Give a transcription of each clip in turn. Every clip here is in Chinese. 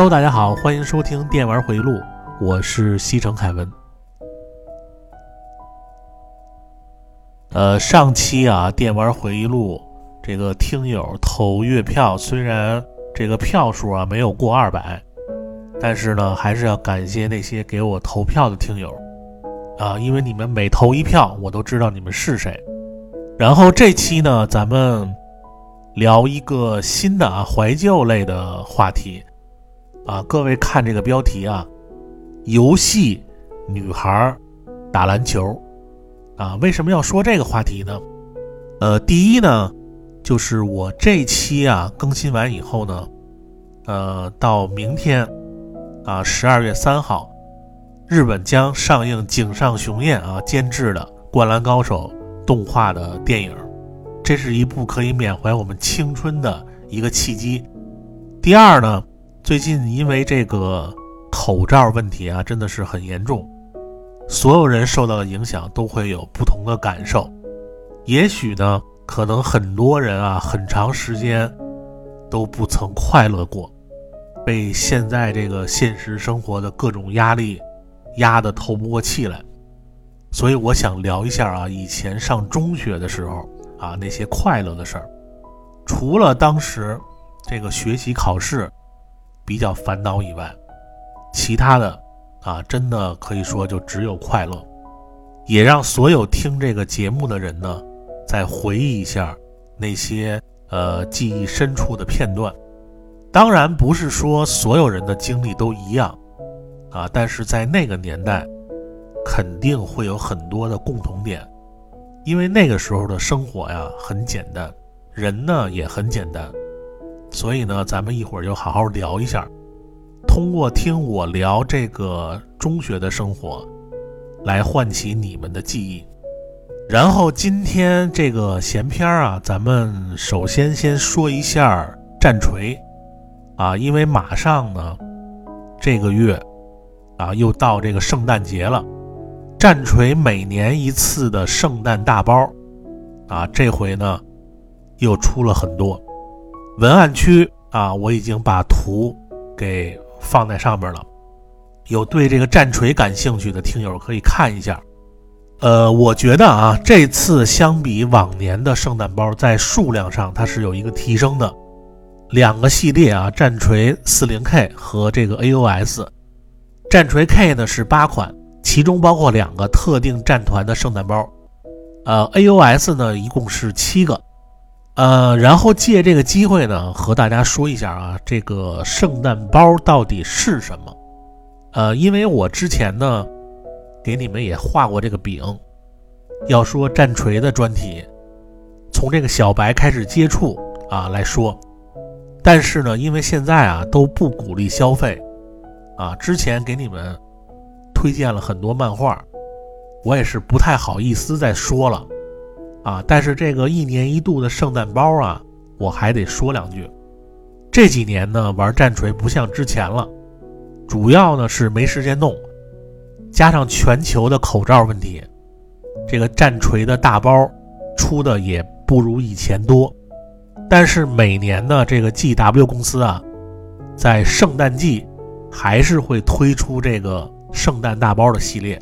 Hello，大家好，欢迎收听电玩回忆录，我是西城凯文。呃，上期啊，电玩回忆录这个听友投月票，虽然这个票数啊没有过二百，但是呢，还是要感谢那些给我投票的听友啊，因为你们每投一票，我都知道你们是谁。然后这期呢，咱们聊一个新的啊怀旧类的话题啊，各位看这个标题啊，游戏女孩打篮球。啊，为什么要说这个话题呢？呃，第一呢，就是我这期啊更新完以后呢，呃，到明天啊十二月三号，日本将上映井上雄彦啊监制的《灌篮高手》动画的电影，这是一部可以缅怀我们青春的一个契机。第二呢，最近因为这个口罩问题啊，真的是很严重。所有人受到的影响都会有不同的感受，也许呢，可能很多人啊，很长时间都不曾快乐过，被现在这个现实生活的各种压力压得透不过气来。所以我想聊一下啊，以前上中学的时候啊，那些快乐的事儿。除了当时这个学习考试比较烦恼以外，其他的。啊，真的可以说就只有快乐，也让所有听这个节目的人呢，再回忆一下那些呃记忆深处的片段。当然不是说所有人的经历都一样啊，但是在那个年代，肯定会有很多的共同点，因为那个时候的生活呀很简单，人呢也很简单，所以呢，咱们一会儿就好好聊一下。通过听我聊这个中学的生活，来唤起你们的记忆。然后今天这个闲篇啊，咱们首先先说一下战锤啊，因为马上呢这个月啊又到这个圣诞节了。战锤每年一次的圣诞大包啊，这回呢又出了很多。文案区啊，我已经把图给。放在上面了，有对这个战锤感兴趣的听友可以看一下。呃，我觉得啊，这次相比往年的圣诞包，在数量上它是有一个提升的。两个系列啊，战锤 40K 和这个 AOS。战锤 K 呢是八款，其中包括两个特定战团的圣诞包。呃，AOS 呢一共是七个。呃，然后借这个机会呢，和大家说一下啊，这个圣诞包到底是什么？呃，因为我之前呢，给你们也画过这个饼，要说战锤的专题，从这个小白开始接触啊来说，但是呢，因为现在啊都不鼓励消费，啊，之前给你们推荐了很多漫画，我也是不太好意思再说了。啊，但是这个一年一度的圣诞包啊，我还得说两句。这几年呢，玩战锤不像之前了，主要呢是没时间弄，加上全球的口罩问题，这个战锤的大包出的也不如以前多。但是每年呢，这个 GW 公司啊，在圣诞季还是会推出这个圣诞大包的系列。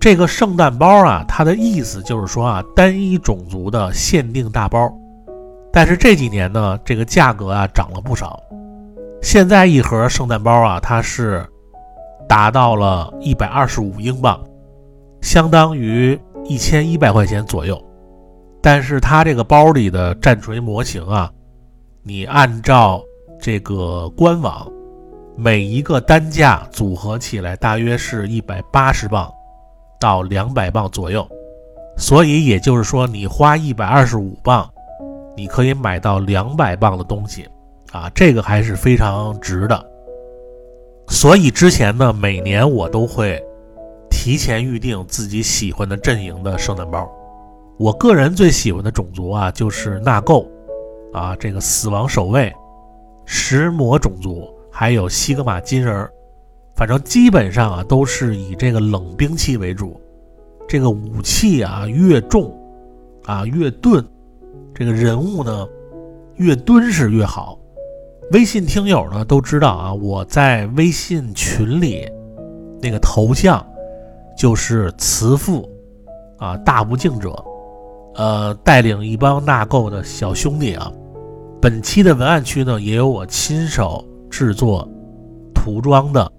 这个圣诞包啊，它的意思就是说啊，单一种族的限定大包。但是这几年呢，这个价格啊涨了不少。现在一盒圣诞包啊，它是达到了一百二十五英镑，相当于一千一百块钱左右。但是它这个包里的战锤模型啊，你按照这个官网，每一个单价组合起来大约是一百八十磅。到两百磅左右，所以也就是说，你花一百二十五磅，你可以买到两百磅的东西，啊，这个还是非常值的。所以之前呢，每年我都会提前预定自己喜欢的阵营的圣诞包。我个人最喜欢的种族啊，就是纳垢，啊，这个死亡守卫、石魔种族，还有西格玛金人儿。反正基本上啊，都是以这个冷兵器为主，这个武器啊越重，啊越钝，这个人物呢越敦实越好。微信听友呢都知道啊，我在微信群里那个头像就是慈父啊，大不敬者，呃，带领一帮纳垢的小兄弟啊。本期的文案区呢，也有我亲手制作涂装的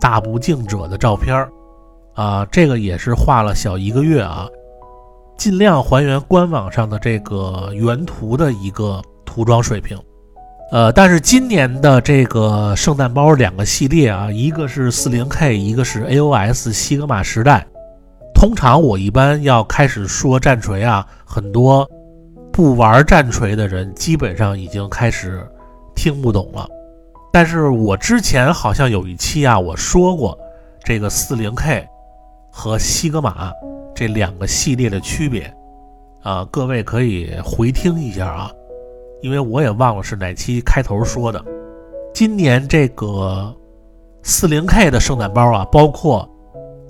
大不敬者的照片啊，这个也是画了小一个月啊，尽量还原官网上的这个原图的一个涂装水平。呃，但是今年的这个圣诞包两个系列啊，一个是四零 K，一个是 AOS 西格玛时代。通常我一般要开始说战锤啊，很多不玩战锤的人基本上已经开始听不懂了。但是我之前好像有一期啊，我说过这个四零 K 和西格玛这两个系列的区别啊，各位可以回听一下啊。因为我也忘了是哪期开头说的，今年这个四零 K 的圣诞包啊，包括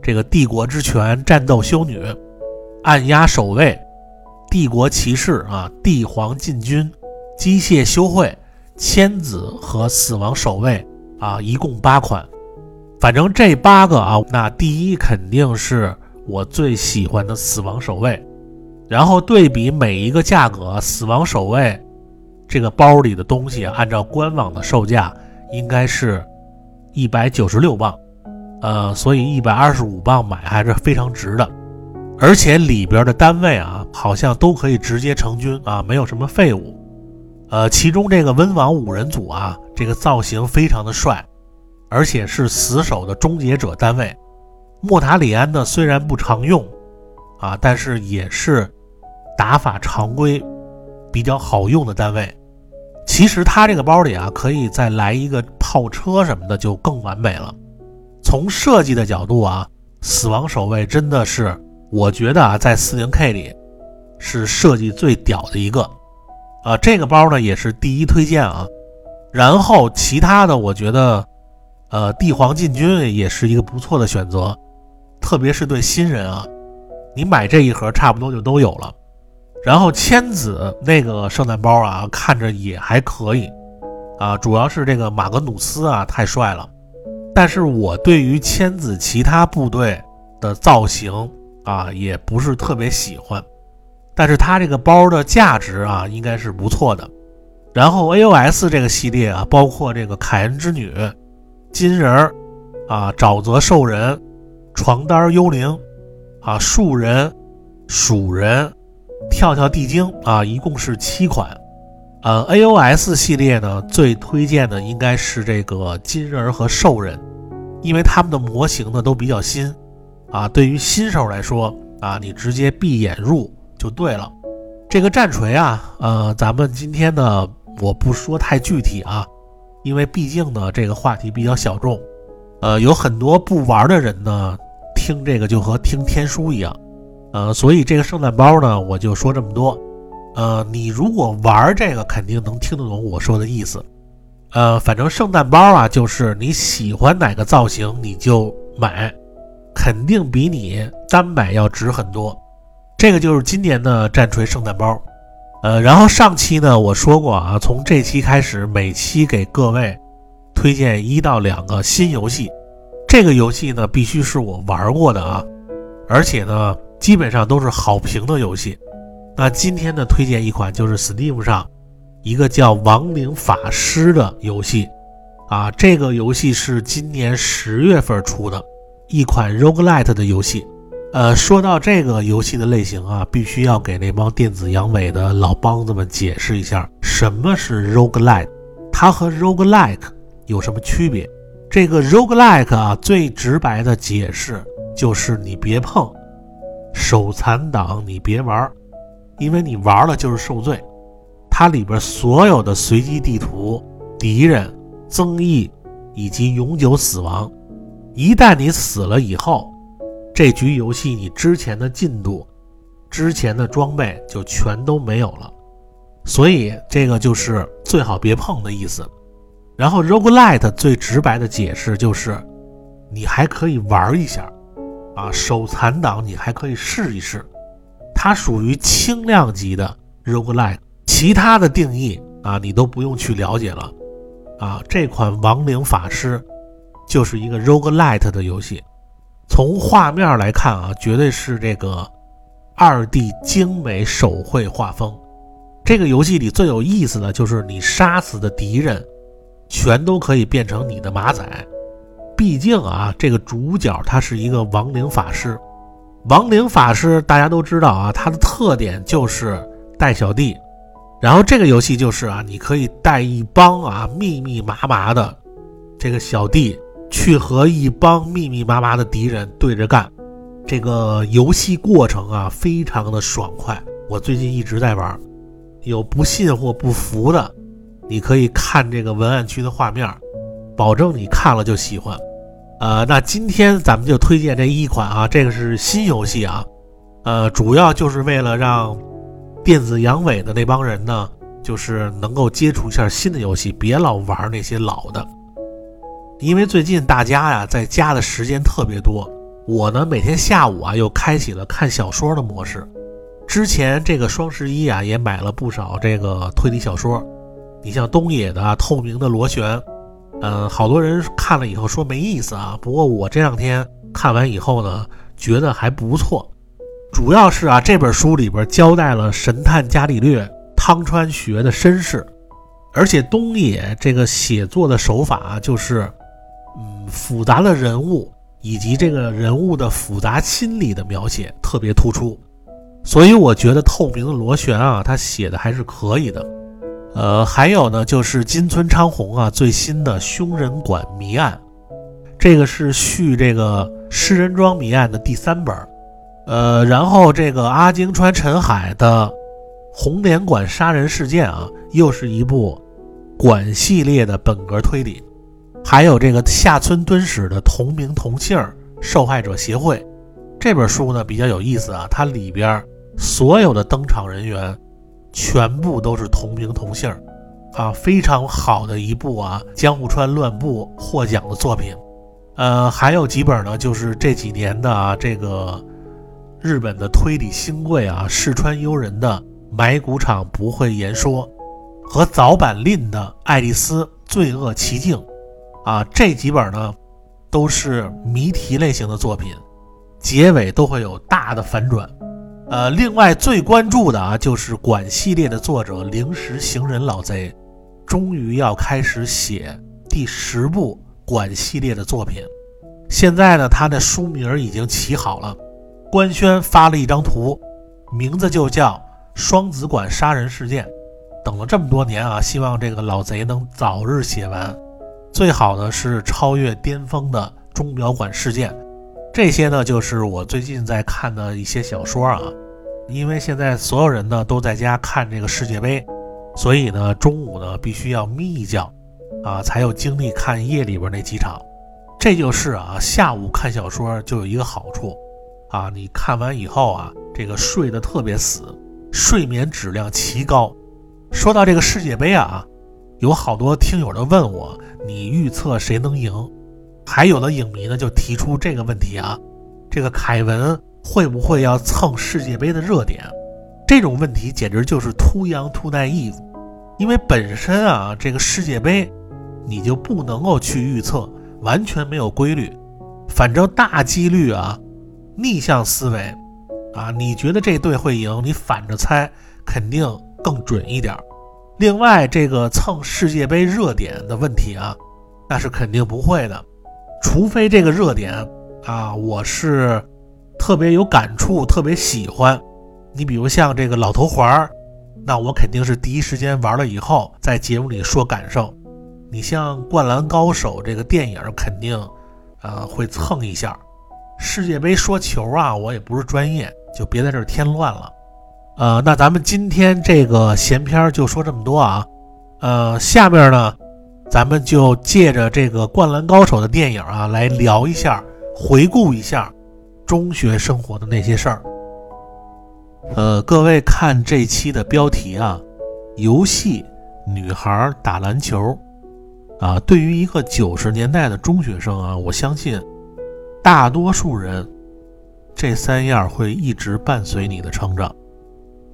这个帝国之拳、战斗修女、暗压守卫、帝国骑士啊、帝皇禁军、机械修会、千子和死亡守卫啊，一共八款。反正这八个啊，那第一肯定是我最喜欢的死亡守卫，然后对比每一个价格，死亡守卫。这个包里的东西，按照官网的售价应该是一百九十六磅，呃，所以一百二十五磅买还是非常值的。而且里边的单位啊，好像都可以直接成军啊，没有什么废物。呃，其中这个温网五人组啊，这个造型非常的帅，而且是死守的终结者单位。莫塔里安呢，虽然不常用啊，但是也是打法常规。比较好用的单位，其实它这个包里啊，可以再来一个炮车什么的，就更完美了。从设计的角度啊，死亡守卫真的是，我觉得啊，在四零 K 里是设计最屌的一个。啊，这个包呢也是第一推荐啊。然后其他的，我觉得，呃，帝皇禁军也是一个不错的选择，特别是对新人啊，你买这一盒差不多就都有了。然后千子那个圣诞包啊，看着也还可以，啊，主要是这个马格努斯啊太帅了。但是我对于千子其他部队的造型啊，也不是特别喜欢。但是它这个包的价值啊，应该是不错的。然后 A.O.S 这个系列啊，包括这个凯恩之女、金人儿啊、沼泽兽人、床单幽灵啊、树人、鼠人。跳跳地精啊，一共是七款。呃，A.O.S 系列呢，最推荐的应该是这个金人和兽人，因为他们的模型呢都比较新啊。对于新手来说啊，你直接闭眼入就对了。这个战锤啊，呃，咱们今天呢，我不说太具体啊，因为毕竟呢，这个话题比较小众。呃，有很多不玩的人呢，听这个就和听天书一样。呃，所以这个圣诞包呢，我就说这么多。呃，你如果玩这个，肯定能听得懂我说的意思。呃，反正圣诞包啊，就是你喜欢哪个造型你就买，肯定比你单买要值很多。这个就是今年的战锤圣诞包。呃，然后上期呢我说过啊，从这期开始，每期给各位推荐一到两个新游戏。这个游戏呢必须是我玩过的啊，而且呢。基本上都是好评的游戏。那今天的推荐一款就是 Steam 上一个叫《亡灵法师》的游戏啊，这个游戏是今年十月份出的一款 Roguelite 的游戏。呃，说到这个游戏的类型啊，必须要给那帮电子阳痿的老梆子们解释一下什么是 Roguelite，它和 Roguelike 有什么区别？这个 Roguelike 啊，最直白的解释就是你别碰。手残党，你别玩，因为你玩了就是受罪。它里边所有的随机地图、敌人、增益以及永久死亡，一旦你死了以后，这局游戏你之前的进度、之前的装备就全都没有了。所以这个就是最好别碰的意思。然后 Roguelite 最直白的解释就是，你还可以玩一下。啊，手残党你还可以试一试，它属于轻量级的 roguelike，其他的定义啊你都不用去了解了。啊，这款《亡灵法师》就是一个 roguelite 的游戏。从画面来看啊，绝对是这个二 D 精美手绘画风。这个游戏里最有意思的就是你杀死的敌人，全都可以变成你的马仔。毕竟啊，这个主角他是一个亡灵法师。亡灵法师大家都知道啊，他的特点就是带小弟。然后这个游戏就是啊，你可以带一帮啊密密麻麻的这个小弟去和一帮密密麻麻的敌人对着干。这个游戏过程啊，非常的爽快。我最近一直在玩。有不信或不服的，你可以看这个文案区的画面，保证你看了就喜欢。呃，那今天咱们就推荐这一款啊，这个是新游戏啊，呃，主要就是为了让电子阳痿的那帮人呢，就是能够接触一下新的游戏，别老玩那些老的。因为最近大家呀在家的时间特别多，我呢每天下午啊又开启了看小说的模式。之前这个双十一啊，也买了不少这个推理小说。你像东野的《透明的螺旋》，嗯，好多人看了以后说没意思啊。不过我这两天看完以后呢，觉得还不错。主要是啊，这本书里边交代了神探伽利略汤川学的身世，而且东野这个写作的手法就是，嗯，复杂的人物以及这个人物的复杂心理的描写特别突出。所以我觉得透明的螺旋啊，他写的还是可以的。呃，还有呢，就是金村昌宏啊最新的《凶人馆谜案》，这个是续这个《诗人庄谜案》的第三本。呃，然后这个阿京川陈海的《红莲馆杀人事件》啊，又是一部馆系列的本格推理。还有这个下村敦史的同名同姓受害者协会这本书呢，比较有意思啊，它里边。所有的登场人员全部都是同名同姓啊，非常好的一部啊江户川乱步获奖的作品。呃，还有几本呢，就是这几年的啊这个日本的推理新贵啊世川悠人的《埋骨场不会言说》和早坂令的《爱丽丝罪恶奇境》啊，这几本呢都是谜题类型的作品，结尾都会有大的反转。呃，另外最关注的啊，就是《管》系列的作者灵石行人老贼，终于要开始写第十部《管》系列的作品。现在呢，他的书名已经起好了，官宣发了一张图，名字就叫《双子馆杀人事件》。等了这么多年啊，希望这个老贼能早日写完，最好的是超越巅峰的钟表馆事件。这些呢，就是我最近在看的一些小说啊。因为现在所有人呢都在家看这个世界杯，所以呢中午呢必须要眯一觉，啊，才有精力看夜里边那几场。这就是啊，下午看小说就有一个好处，啊，你看完以后啊，这个睡得特别死，睡眠质量奇高。说到这个世界杯啊，有好多听友都问我，你预测谁能赢？还有的影迷呢，就提出这个问题啊，这个凯文会不会要蹭世界杯的热点？这种问题简直就是 too young too naive，因为本身啊，这个世界杯你就不能够去预测，完全没有规律。反正大几率啊，逆向思维啊，你觉得这队会赢，你反着猜肯定更准一点儿。另外，这个蹭世界杯热点的问题啊，那是肯定不会的。除非这个热点啊，我是特别有感触、特别喜欢。你比如像这个老头环儿，那我肯定是第一时间玩了以后，在节目里说感受。你像《灌篮高手》这个电影，肯定呃会蹭一下。世界杯说球啊，我也不是专业，就别在这儿添乱了。呃，那咱们今天这个闲篇就说这么多啊。呃，下面呢。咱们就借着这个《灌篮高手》的电影啊，来聊一下，回顾一下中学生活的那些事儿。呃，各位看这期的标题啊，游戏女孩打篮球啊，对于一个九十年代的中学生啊，我相信大多数人这三样会一直伴随你的成长。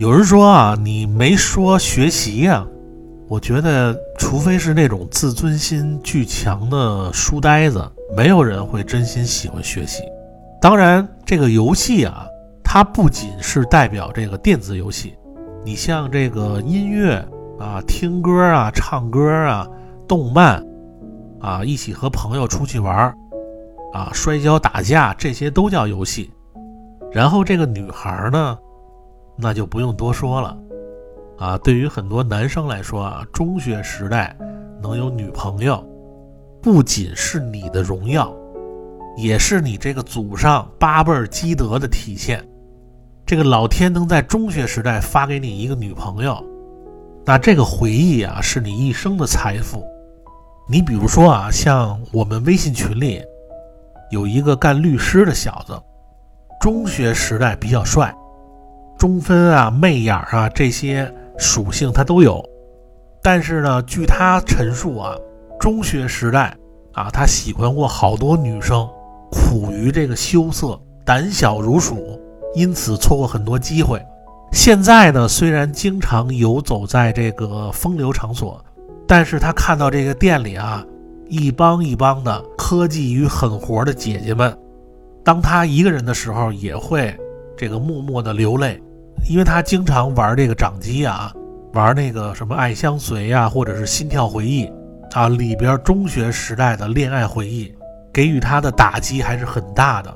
有人说啊，你没说学习呀。我觉得，除非是那种自尊心巨强的书呆子，没有人会真心喜欢学习。当然，这个游戏啊，它不仅是代表这个电子游戏，你像这个音乐啊、听歌啊、唱歌啊、动漫啊，一起和朋友出去玩啊、摔跤打架，这些都叫游戏。然后这个女孩呢，那就不用多说了。啊，对于很多男生来说啊，中学时代能有女朋友，不仅是你的荣耀，也是你这个祖上八辈积德的体现。这个老天能在中学时代发给你一个女朋友，那这个回忆啊，是你一生的财富。你比如说啊，像我们微信群里有一个干律师的小子，中学时代比较帅，中分啊、媚眼啊这些。属性他都有，但是呢，据他陈述啊，中学时代啊，他喜欢过好多女生，苦于这个羞涩，胆小如鼠，因此错过很多机会。现在呢，虽然经常游走在这个风流场所，但是他看到这个店里啊，一帮一帮的科技与狠活的姐姐们，当他一个人的时候，也会这个默默的流泪。因为他经常玩这个掌机啊，玩那个什么《爱相随》呀，或者是《心跳回忆》啊，里边中学时代的恋爱回忆，给予他的打击还是很大的。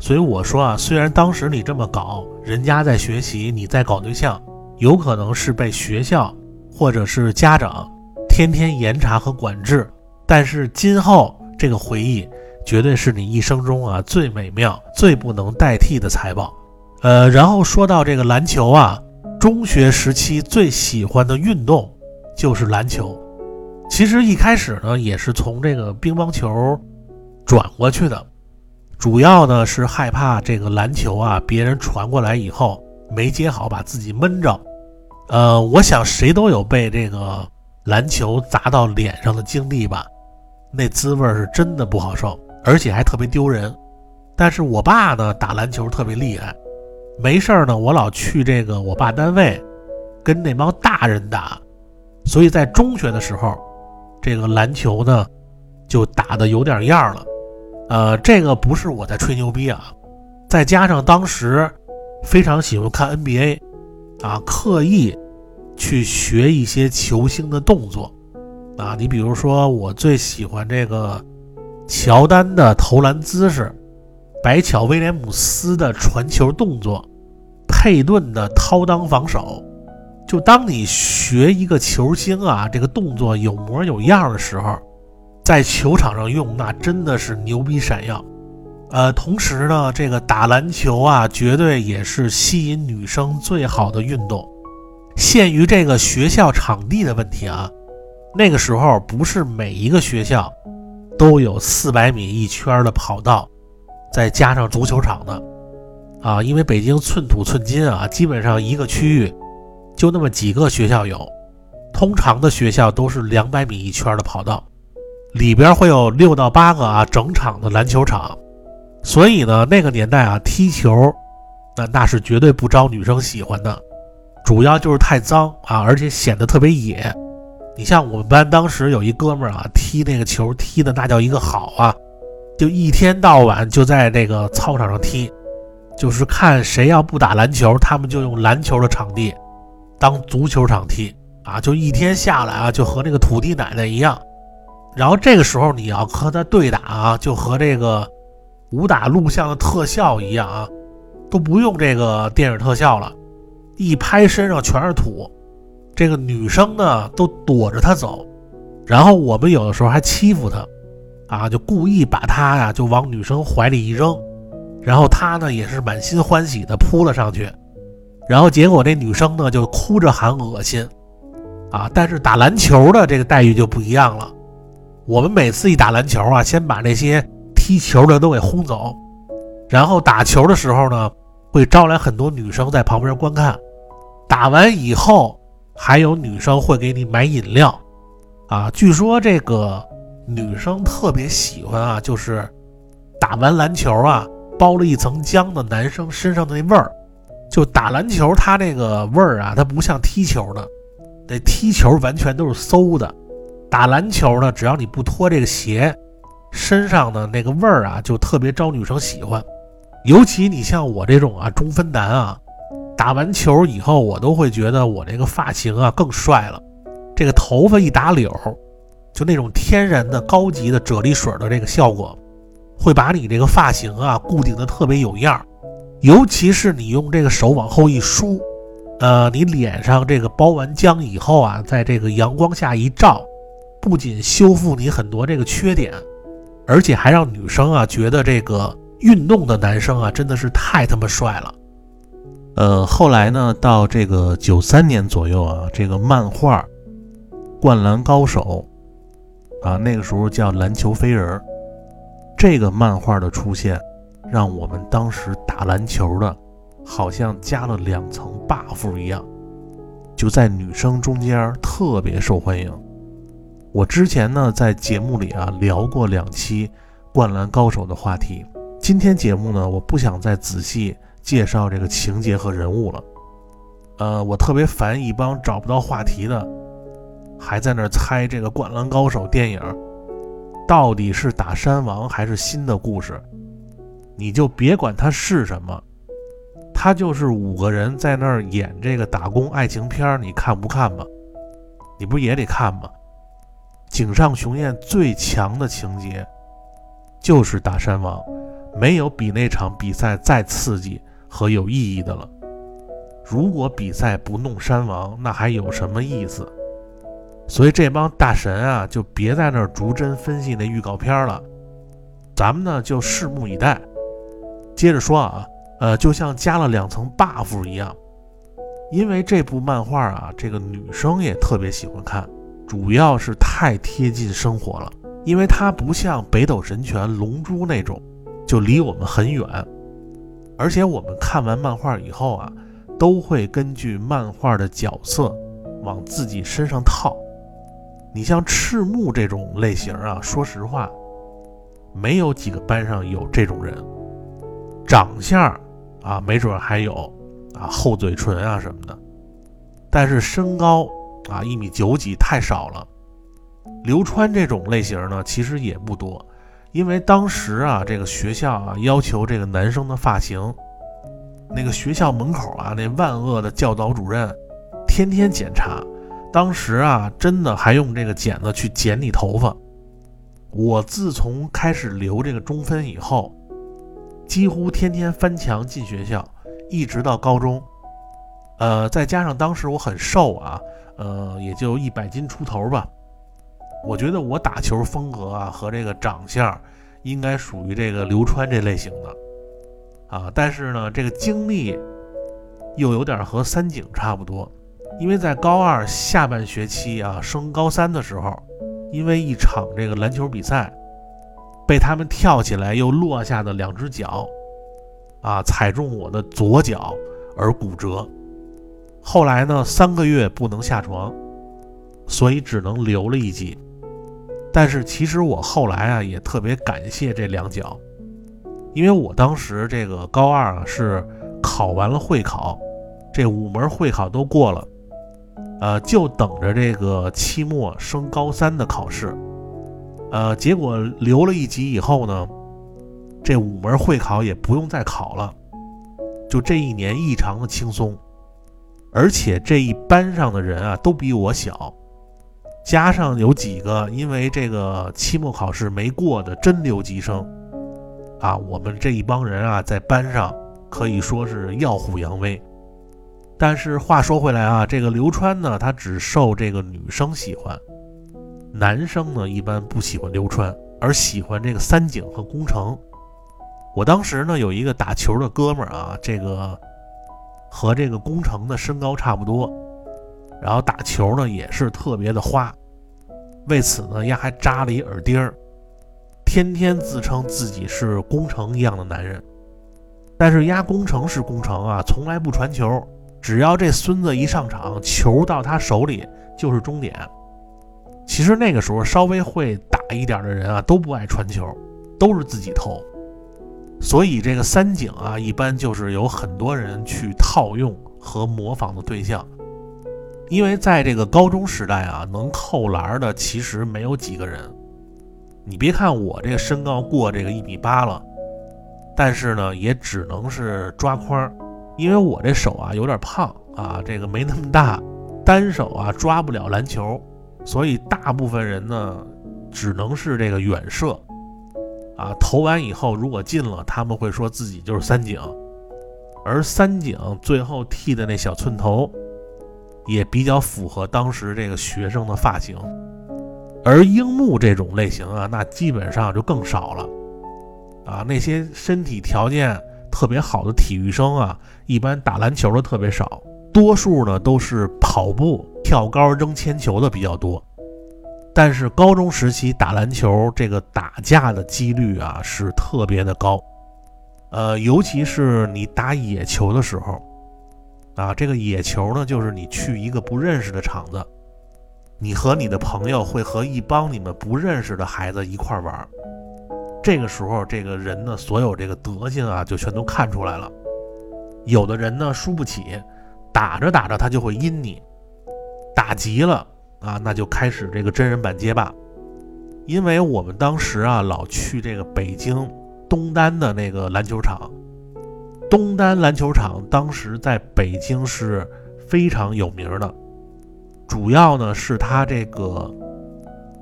所以我说啊，虽然当时你这么搞，人家在学习，你在搞对象，有可能是被学校或者是家长天天严查和管制，但是今后这个回忆绝对是你一生中啊最美妙、最不能代替的财宝。呃，然后说到这个篮球啊，中学时期最喜欢的运动就是篮球。其实一开始呢，也是从这个乒乓球转过去的，主要呢是害怕这个篮球啊，别人传过来以后没接好，把自己闷着。呃，我想谁都有被这个篮球砸到脸上的经历吧，那滋味是真的不好受，而且还特别丢人。但是我爸呢，打篮球特别厉害。没事儿呢，我老去这个我爸单位，跟那帮大人打，所以在中学的时候，这个篮球呢就打的有点样了。呃，这个不是我在吹牛逼啊，再加上当时非常喜欢看 NBA，啊，刻意去学一些球星的动作，啊，你比如说我最喜欢这个乔丹的投篮姿势，白巧威廉姆斯的传球动作。佩顿的掏裆防守，就当你学一个球星啊，这个动作有模有样的时候，在球场上用，那真的是牛逼闪耀。呃，同时呢，这个打篮球啊，绝对也是吸引女生最好的运动。限于这个学校场地的问题啊，那个时候不是每一个学校都有四百米一圈的跑道，再加上足球场的。啊，因为北京寸土寸金啊，基本上一个区域就那么几个学校有，通常的学校都是两百米一圈的跑道，里边会有六到八个啊整场的篮球场，所以呢，那个年代啊踢球，那那是绝对不招女生喜欢的，主要就是太脏啊，而且显得特别野。你像我们班当时有一哥们儿啊，踢那个球踢的那叫一个好啊，就一天到晚就在那个操场上踢。就是看谁要不打篮球，他们就用篮球的场地当足球场踢啊！就一天下来啊，就和那个土地奶奶一样。然后这个时候你要和他对打啊，就和这个武打录像的特效一样啊，都不用这个电影特效了，一拍身上全是土。这个女生呢都躲着他走，然后我们有的时候还欺负他啊，就故意把他呀就往女生怀里一扔。然后他呢也是满心欢喜的扑了上去，然后结果这女生呢就哭着喊恶心，啊！但是打篮球的这个待遇就不一样了。我们每次一打篮球啊，先把那些踢球的都给轰走，然后打球的时候呢，会招来很多女生在旁边观看。打完以后，还有女生会给你买饮料，啊！据说这个女生特别喜欢啊，就是打完篮球啊。包了一层浆的男生身上的那味儿，就打篮球，他那个味儿啊，他不像踢球的，那踢球完全都是馊的，打篮球呢，只要你不脱这个鞋，身上的那个味儿啊，就特别招女生喜欢。尤其你像我这种啊中分男啊，打完球以后，我都会觉得我这个发型啊更帅了。这个头发一打绺，就那种天然的高级的啫喱水的这个效果，会把你这个发型啊固定的特别有样儿。尤其是你用这个手往后一梳。呃，你脸上这个包完浆以后啊，在这个阳光下一照，不仅修复你很多这个缺点，而且还让女生啊觉得这个运动的男生啊真的是太他妈帅了。呃，后来呢，到这个九三年左右啊，这个漫画《灌篮高手》啊，那个时候叫《篮球飞人》，这个漫画的出现，让我们当时打篮球的。好像加了两层 buff 一样，就在女生中间特别受欢迎。我之前呢在节目里啊聊过两期《灌篮高手》的话题，今天节目呢我不想再仔细介绍这个情节和人物了。呃，我特别烦一帮找不到话题的，还在那猜这个《灌篮高手》电影到底是打山王还是新的故事，你就别管它是什么。它就是五个人在那儿演这个打工爱情片你看不看吧？你不也得看吗？井上雄彦最强的情节就是打山王，没有比那场比赛再刺激和有意义的了。如果比赛不弄山王，那还有什么意思？所以这帮大神啊，就别在那儿逐帧分析那预告片了，咱们呢就拭目以待。接着说啊。呃，就像加了两层 buff 一样，因为这部漫画啊，这个女生也特别喜欢看，主要是太贴近生活了。因为它不像北斗神拳、龙珠那种，就离我们很远。而且我们看完漫画以后啊，都会根据漫画的角色往自己身上套。你像赤木这种类型啊，说实话，没有几个班上有这种人，长相。啊，没准还有啊厚嘴唇啊什么的，但是身高啊一米九几太少了。流川这种类型呢，其实也不多，因为当时啊这个学校啊要求这个男生的发型，那个学校门口啊那万恶的教导主任天天检查，当时啊真的还用这个剪子去剪你头发。我自从开始留这个中分以后。几乎天天翻墙进学校，一直到高中，呃，再加上当时我很瘦啊，呃，也就一百斤出头吧。我觉得我打球风格啊和这个长相，应该属于这个流川这类型的，啊，但是呢，这个经历又有点和三井差不多，因为在高二下半学期啊升高三的时候，因为一场这个篮球比赛。被他们跳起来又落下的两只脚，啊，踩中我的左脚而骨折。后来呢，三个月不能下床，所以只能留了一级。但是其实我后来啊，也特别感谢这两脚，因为我当时这个高二啊是考完了会考，这五门会考都过了，呃，就等着这个期末升高三的考试。呃，结果留了一级以后呢，这五门会考也不用再考了，就这一年异常的轻松，而且这一班上的人啊都比我小，加上有几个因为这个期末考试没过的真留级生，啊，我们这一帮人啊在班上可以说是耀武扬威。但是话说回来啊，这个流川呢，他只受这个女生喜欢。男生呢一般不喜欢流川，而喜欢这个三井和宫城。我当时呢有一个打球的哥们儿啊，这个和这个宫城的身高差不多，然后打球呢也是特别的花。为此呢，丫还扎了一耳钉儿，天天自称自己是宫城一样的男人。但是压宫城是宫城啊，从来不传球，只要这孙子一上场，球到他手里就是终点。其实那个时候稍微会打一点的人啊，都不爱传球，都是自己投。所以这个三井啊，一般就是有很多人去套用和模仿的对象。因为在这个高中时代啊，能扣篮的其实没有几个人。你别看我这个身高过这个一米八了，但是呢，也只能是抓筐，因为我这手啊有点胖啊，这个没那么大，单手啊抓不了篮球，所以大部分人呢只能是这个远射，啊，投完以后如果进了，他们会说自己就是三井，而三井最后剃的那小寸头。也比较符合当时这个学生的发型，而樱木这种类型啊，那基本上就更少了啊。那些身体条件特别好的体育生啊，一般打篮球的特别少，多数呢都是跑步、跳高、扔铅球的比较多。但是高中时期打篮球，这个打架的几率啊是特别的高，呃，尤其是你打野球的时候。啊，这个野球呢，就是你去一个不认识的场子，你和你的朋友会和一帮你们不认识的孩子一块玩。这个时候，这个人的所有这个德行啊，就全都看出来了。有的人呢，输不起，打着打着他就会阴你，打急了啊，那就开始这个真人版街霸。因为我们当时啊，老去这个北京东单的那个篮球场。东单篮球场当时在北京是非常有名的，主要呢是它这个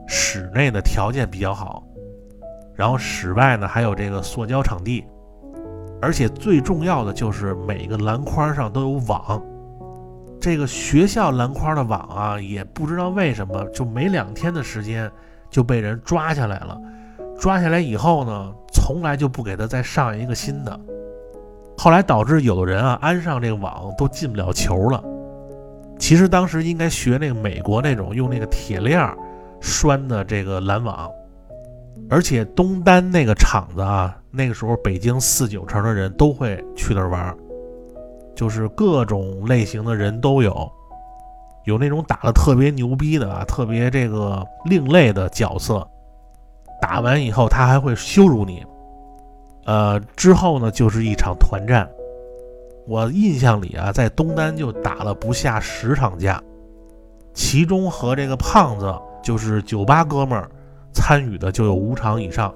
室内的条件比较好，然后室外呢还有这个塑胶场地，而且最重要的就是每个篮筐上都有网。这个学校篮筐的网啊，也不知道为什么就没两天的时间就被人抓下来了，抓下来以后呢，从来就不给他再上一个新的。后来导致有的人啊安上这个网都进不了球了。其实当时应该学那个美国那种用那个铁链拴的这个篮网，而且东单那个场子啊，那个时候北京四九城的人都会去那儿玩，就是各种类型的人都有，有那种打的特别牛逼的啊，特别这个另类的角色，打完以后他还会羞辱你。呃，之后呢，就是一场团战。我印象里啊，在东单就打了不下十场架，其中和这个胖子就是酒吧哥们儿参与的就有五场以上。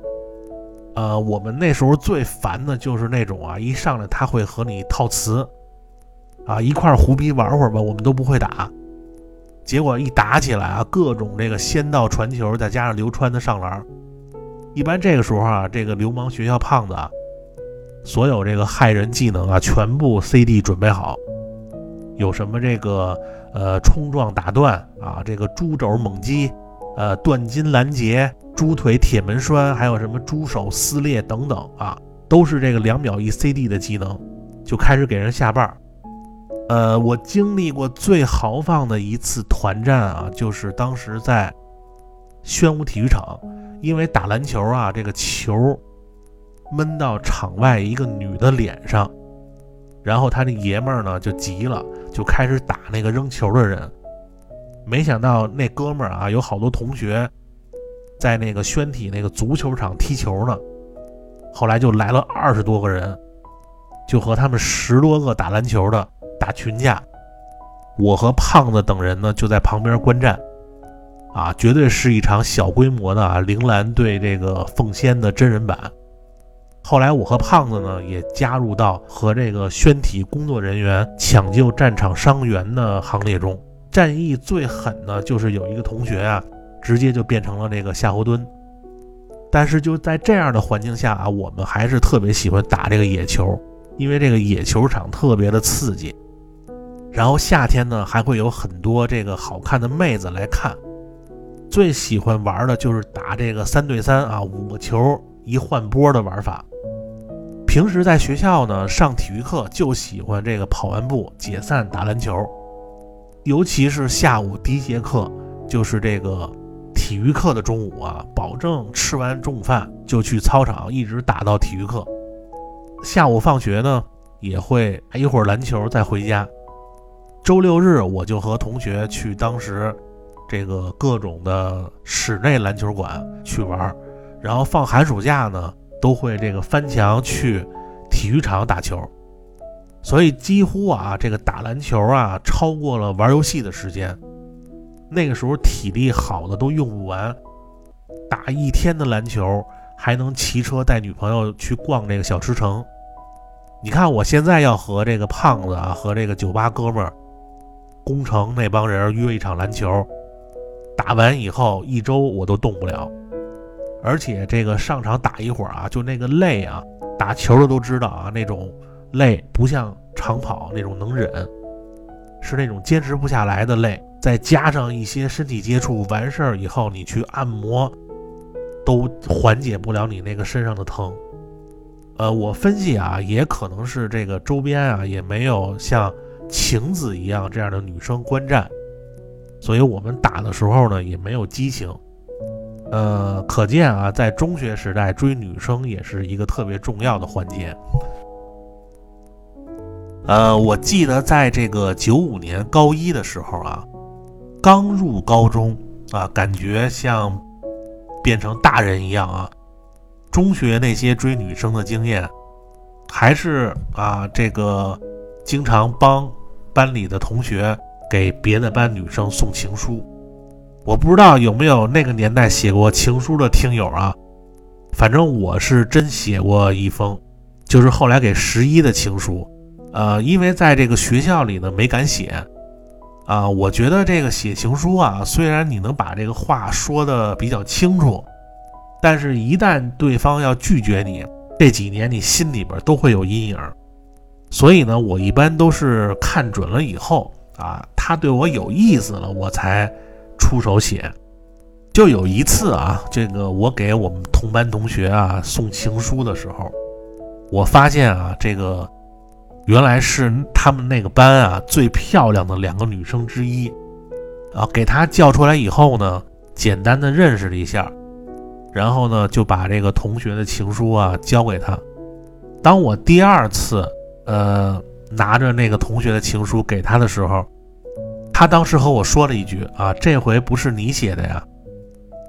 呃，我们那时候最烦的就是那种啊，一上来他会和你套词，啊，一块胡逼玩会儿吧，我们都不会打。结果一打起来啊，各种这个仙道传球，再加上流川的上篮。一般这个时候啊，这个流氓学校胖子啊，所有这个害人技能啊，全部 CD 准备好。有什么这个呃冲撞打断啊，这个猪肘猛击，呃断筋拦截，猪腿铁门栓，还有什么猪手撕裂等等啊，都是这个两秒一 CD 的技能，就开始给人下绊儿。呃，我经历过最豪放的一次团战啊，就是当时在宣武体育场。因为打篮球啊，这个球闷到场外一个女的脸上，然后他那爷们儿呢就急了，就开始打那个扔球的人。没想到那哥们儿啊，有好多同学在那个宣体那个足球场踢球呢。后来就来了二十多个人，就和他们十多个打篮球的打群架。我和胖子等人呢就在旁边观战。啊，绝对是一场小规模的啊，铃兰对这个凤仙的真人版。后来我和胖子呢也加入到和这个宣体工作人员抢救战场伤员的行列中。战役最狠的就是有一个同学啊，直接就变成了这个夏侯惇。但是就在这样的环境下啊，我们还是特别喜欢打这个野球，因为这个野球场特别的刺激。然后夏天呢，还会有很多这个好看的妹子来看。最喜欢玩的就是打这个三对三啊，五个球一换波的玩法。平时在学校呢上体育课就喜欢这个跑完步解散打篮球，尤其是下午第一节课，就是这个体育课的中午啊，保证吃完中午饭就去操场一直打到体育课。下午放学呢也会一会儿篮球再回家。周六日我就和同学去当时。这个各种的室内篮球馆去玩，然后放寒暑假呢，都会这个翻墙去体育场打球。所以几乎啊，这个打篮球啊，超过了玩游戏的时间。那个时候体力好的都用不完，打一天的篮球，还能骑车带女朋友去逛这个小吃城。你看我现在要和这个胖子啊，和这个酒吧哥们儿，工程那帮人约一场篮球，打完以后一周我都动不了。而且这个上场打一会儿啊，就那个累啊，打球的都知道啊，那种累不像长跑那种能忍，是那种坚持不下来的累。再加上一些身体接触，完事儿以后你去按摩，都缓解不了你那个身上的疼。呃，我分析啊，也可能是这个周边啊也没有像晴子一样这样的女生观战，所以我们打的时候呢也没有激情。呃，可见啊，在中学时代追女生也是一个特别重要的环节。呃，我记得在这个九五年高一的时候啊，刚入高中啊，感觉像变成大人一样啊。中学那些追女生的经验，还是啊，这个经常帮班里的同学给别的班女生送情书。我不知道有没有那个年代写过情书的听友啊，反正我是真写过一封，就是后来给十一的情书。呃，因为在这个学校里呢没敢写，啊，我觉得这个写情书啊，虽然你能把这个话说的比较清楚，但是一旦对方要拒绝你，这几年你心里边都会有阴影。所以呢，我一般都是看准了以后啊，他对我有意思了，我才。出手写，就有一次啊，这个我给我们同班同学啊送情书的时候，我发现啊，这个原来是他们那个班啊最漂亮的两个女生之一，啊，给她叫出来以后呢，简单的认识了一下，然后呢就把这个同学的情书啊交给他。当我第二次呃拿着那个同学的情书给他的时候。他当时和我说了一句：“啊，这回不是你写的呀。”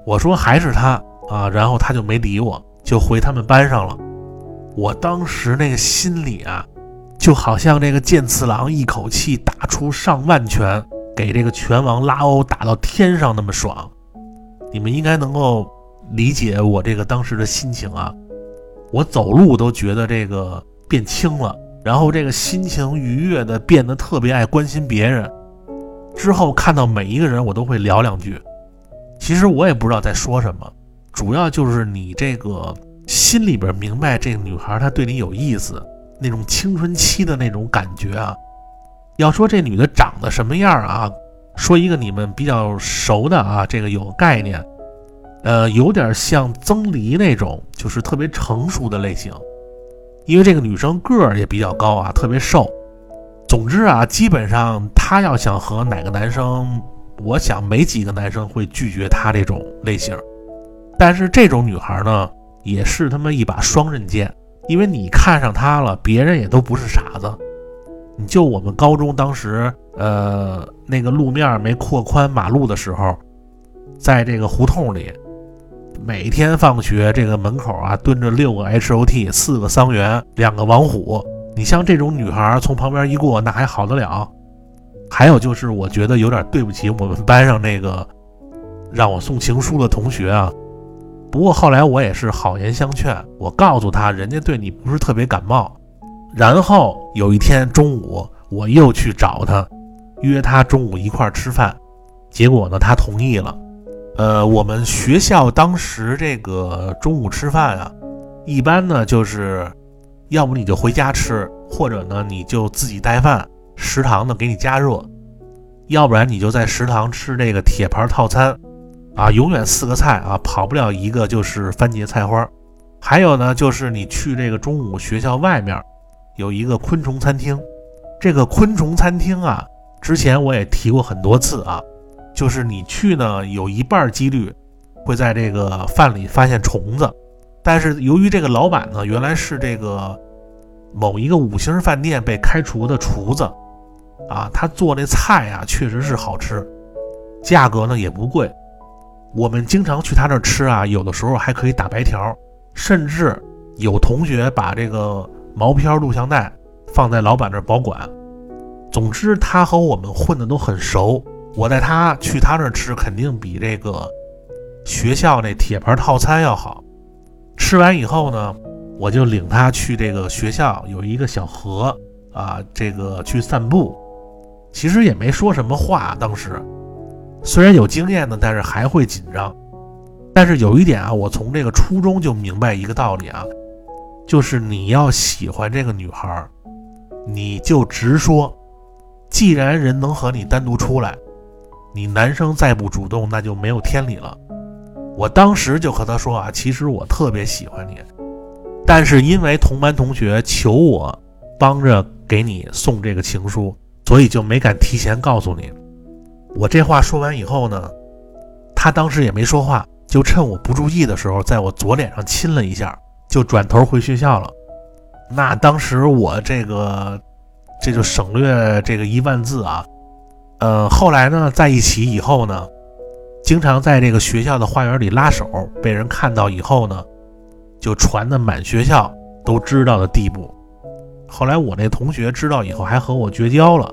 我说：“还是他啊。”然后他就没理我，就回他们班上了。我当时那个心里啊，就好像这个剑次郎一口气打出上万拳，给这个拳王拉欧打到天上那么爽。你们应该能够理解我这个当时的心情啊。我走路都觉得这个变轻了，然后这个心情愉悦的变得特别爱关心别人。之后看到每一个人，我都会聊两句。其实我也不知道在说什么，主要就是你这个心里边明白这个女孩她对你有意思，那种青春期的那种感觉啊。要说这女的长得什么样啊？说一个你们比较熟的啊，这个有概念，呃，有点像曾黎那种，就是特别成熟的类型。因为这个女生个儿也比较高啊，特别瘦。总之啊，基本上她要想和哪个男生，我想没几个男生会拒绝她这种类型。但是这种女孩呢，也是他妈一把双刃剑，因为你看上她了，别人也都不是傻子。你就我们高中当时，呃，那个路面没扩宽马路的时候，在这个胡同里，每天放学这个门口啊蹲着六个 H O T，四个桑园，两个王虎。你像这种女孩从旁边一过，那还好得了？还有就是，我觉得有点对不起我们班上那个让我送情书的同学啊。不过后来我也是好言相劝，我告诉他，人家对你不是特别感冒。然后有一天中午，我又去找他，约他中午一块吃饭。结果呢，他同意了。呃，我们学校当时这个中午吃饭啊，一般呢就是。要不你就回家吃，或者呢你就自己带饭，食堂呢给你加热；要不然你就在食堂吃这个铁盘套餐，啊，永远四个菜啊，跑不了一个就是番茄菜花。还有呢，就是你去这个中午学校外面有一个昆虫餐厅，这个昆虫餐厅啊，之前我也提过很多次啊，就是你去呢有一半几率会在这个饭里发现虫子。但是由于这个老板呢，原来是这个某一个五星饭店被开除的厨子，啊，他做那菜啊确实是好吃，价格呢也不贵。我们经常去他那儿吃啊，有的时候还可以打白条，甚至有同学把这个毛片录像带放在老板那儿保管。总之，他和我们混的都很熟。我带他去他那儿吃，肯定比这个学校那铁盘套餐要好。吃完以后呢，我就领他去这个学校有一个小河啊，这个去散步。其实也没说什么话，当时虽然有经验呢，但是还会紧张。但是有一点啊，我从这个初中就明白一个道理啊，就是你要喜欢这个女孩，你就直说。既然人能和你单独出来，你男生再不主动，那就没有天理了。我当时就和他说啊，其实我特别喜欢你，但是因为同班同学求我帮着给你送这个情书，所以就没敢提前告诉你。我这话说完以后呢，他当时也没说话。就趁我不注意的时候，在我左脸上亲了一下，就转头回学校了。那当时我这个，这就省略这个一万字啊。呃，后来呢，在一起以后呢，经常在这个学校的花园里拉手，被人看到以后呢，就传的满学校都知道的地步。后来我那同学知道以后，还和我绝交了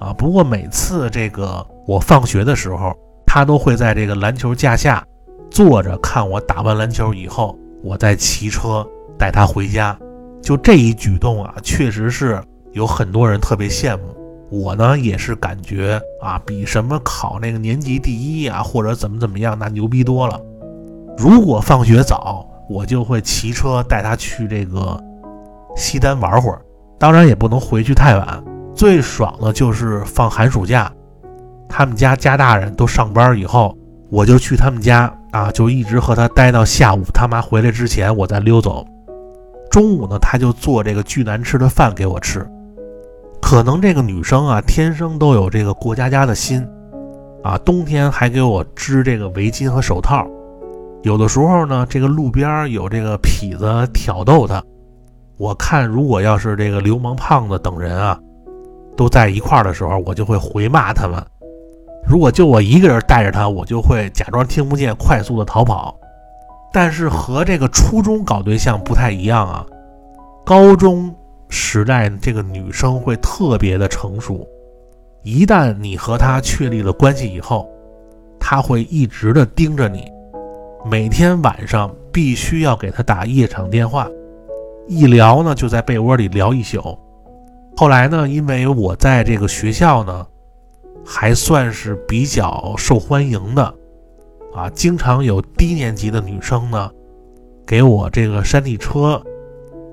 啊。不过每次这个我放学的时候，他都会在这个篮球架下。坐着看我打完篮球以后，我再骑车带他回家。就这一举动啊，确实是有很多人特别羡慕。我呢，也是感觉啊，比什么考那个年级第一啊，或者怎么怎么样，那牛逼多了。如果放学早，我就会骑车带他去这个西单玩会儿。当然也不能回去太晚。最爽的就是放寒暑假，他们家家大人都上班以后，我就去他们家。啊，就一直和他待到下午，他妈回来之前，我再溜走。中午呢，他就做这个巨难吃的饭给我吃。可能这个女生啊，天生都有这个过家家的心啊。冬天还给我织这个围巾和手套。有的时候呢，这个路边有这个痞子挑逗他，我看如果要是这个流氓胖子等人啊，都在一块儿的时候，我就会回骂他们。如果就我一个人带着他，我就会假装听不见，快速的逃跑。但是和这个初中搞对象不太一样啊，高中时代这个女生会特别的成熟。一旦你和她确立了关系以后，她会一直的盯着你，每天晚上必须要给她打夜场电话，一聊呢就在被窝里聊一宿。后来呢，因为我在这个学校呢。还算是比较受欢迎的，啊，经常有低年级的女生呢，给我这个山地车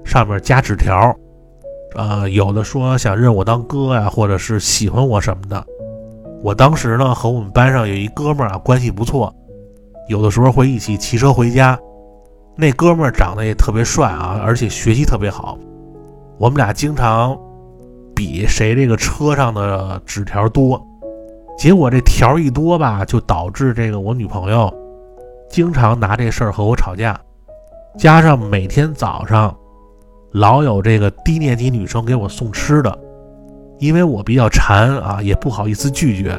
上面加纸条，呃，有的说想认我当哥呀，或者是喜欢我什么的。我当时呢和我们班上有一哥们儿啊关系不错，有的时候会一起骑车回家。那哥们儿长得也特别帅啊，而且学习特别好，我们俩经常比谁这个车上的纸条多。结果这条一多吧，就导致这个我女朋友经常拿这事儿和我吵架，加上每天早上老有这个低年级女生给我送吃的，因为我比较馋啊，也不好意思拒绝。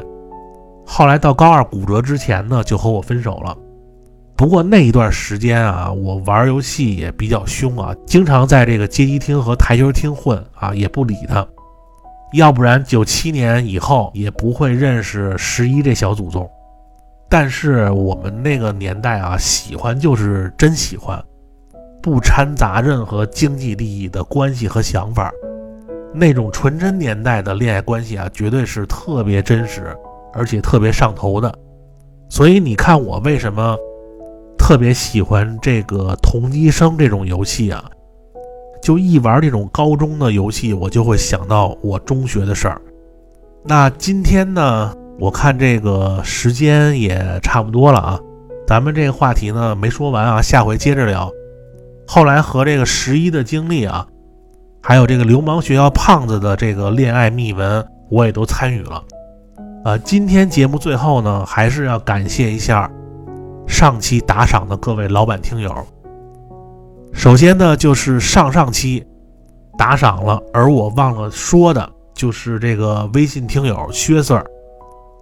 后来到高二骨折之前呢，就和我分手了。不过那一段时间啊，我玩游戏也比较凶啊，经常在这个街机厅和台球厅混啊，也不理她。要不然九七年以后也不会认识十一这小祖宗。但是我们那个年代啊，喜欢就是真喜欢，不掺杂任何经济利益的关系和想法。那种纯真年代的恋爱关系啊，绝对是特别真实，而且特别上头的。所以你看我为什么特别喜欢这个同级生这种游戏啊？就一玩这种高中的游戏，我就会想到我中学的事儿。那今天呢，我看这个时间也差不多了啊，咱们这个话题呢没说完啊，下回接着聊。后来和这个十一的经历啊，还有这个流氓学校胖子的这个恋爱秘闻，我也都参与了。呃，今天节目最后呢，还是要感谢一下上期打赏的各位老板听友。首先呢，就是上上期打赏了，而我忘了说的，就是这个微信听友薛 Sir，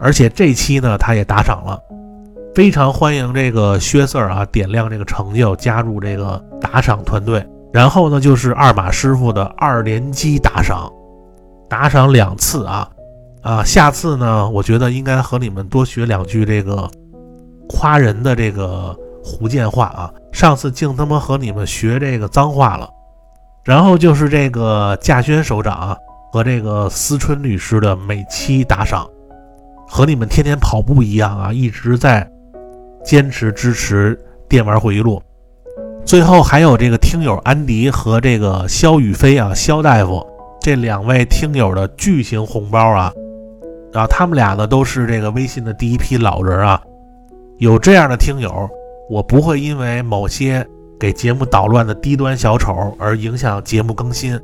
而且这期呢，他也打赏了，非常欢迎这个薛 Sir 啊，点亮这个成就，加入这个打赏团队，然后呢，就是二马师傅的二连击打赏，打赏两次啊啊！下次呢，我觉得应该和你们多学两句这个夸人的这个福建话啊。上次竟他妈和你们学这个脏话了。然后就是这个稼轩首长和这个思春律师的每期打赏，和你们天天跑步一样啊，一直在坚持支持电玩回忆录。最后还有这个听友安迪和这个肖宇飞啊，肖大夫这两位听友的巨型红包啊，啊，他们俩呢都是这个微信的第一批老人啊。有这样的听友，我不会因为某些给节目捣乱的低端小丑而影响节目更新。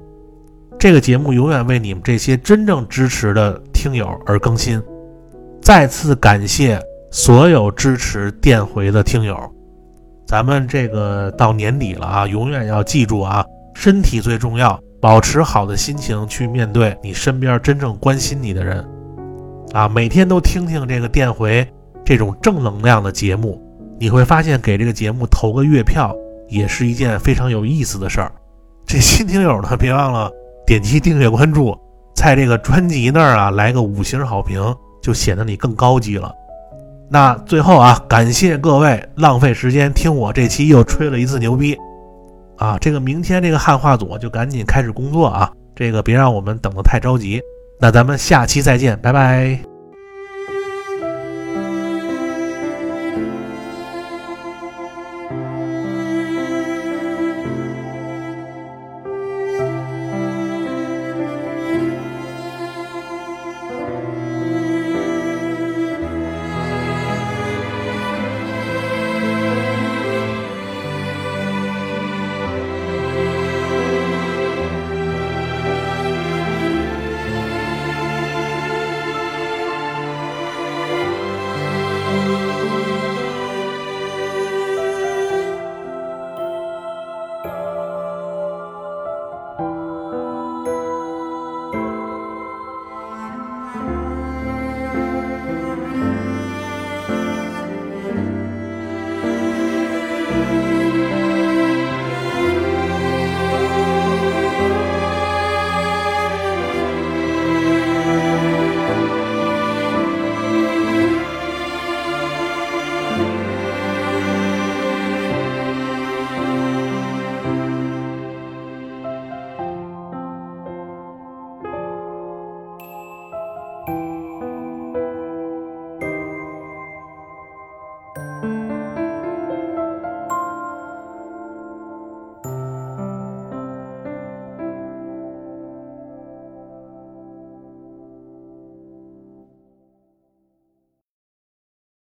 这个节目永远为你们这些真正支持的听友而更新。再次感谢所有支持电回的听友。咱们这个到年底了啊，永远要记住啊，身体最重要，保持好的心情去面对你身边真正关心你的人啊。每天都听听这个电回这种正能量的节目，你会发现给这个节目投个月票也是一件非常有意思的事儿。这新听友呢，别忘了点击订阅关注，在这个专辑那儿啊来个五星好评，就显得你更高级了。那最后啊，感谢各位浪费时间听我这期又吹了一次牛逼，啊，这个明天这个汉化组就赶紧开始工作啊，这个别让我们等得太着急。那咱们下期再见，拜拜。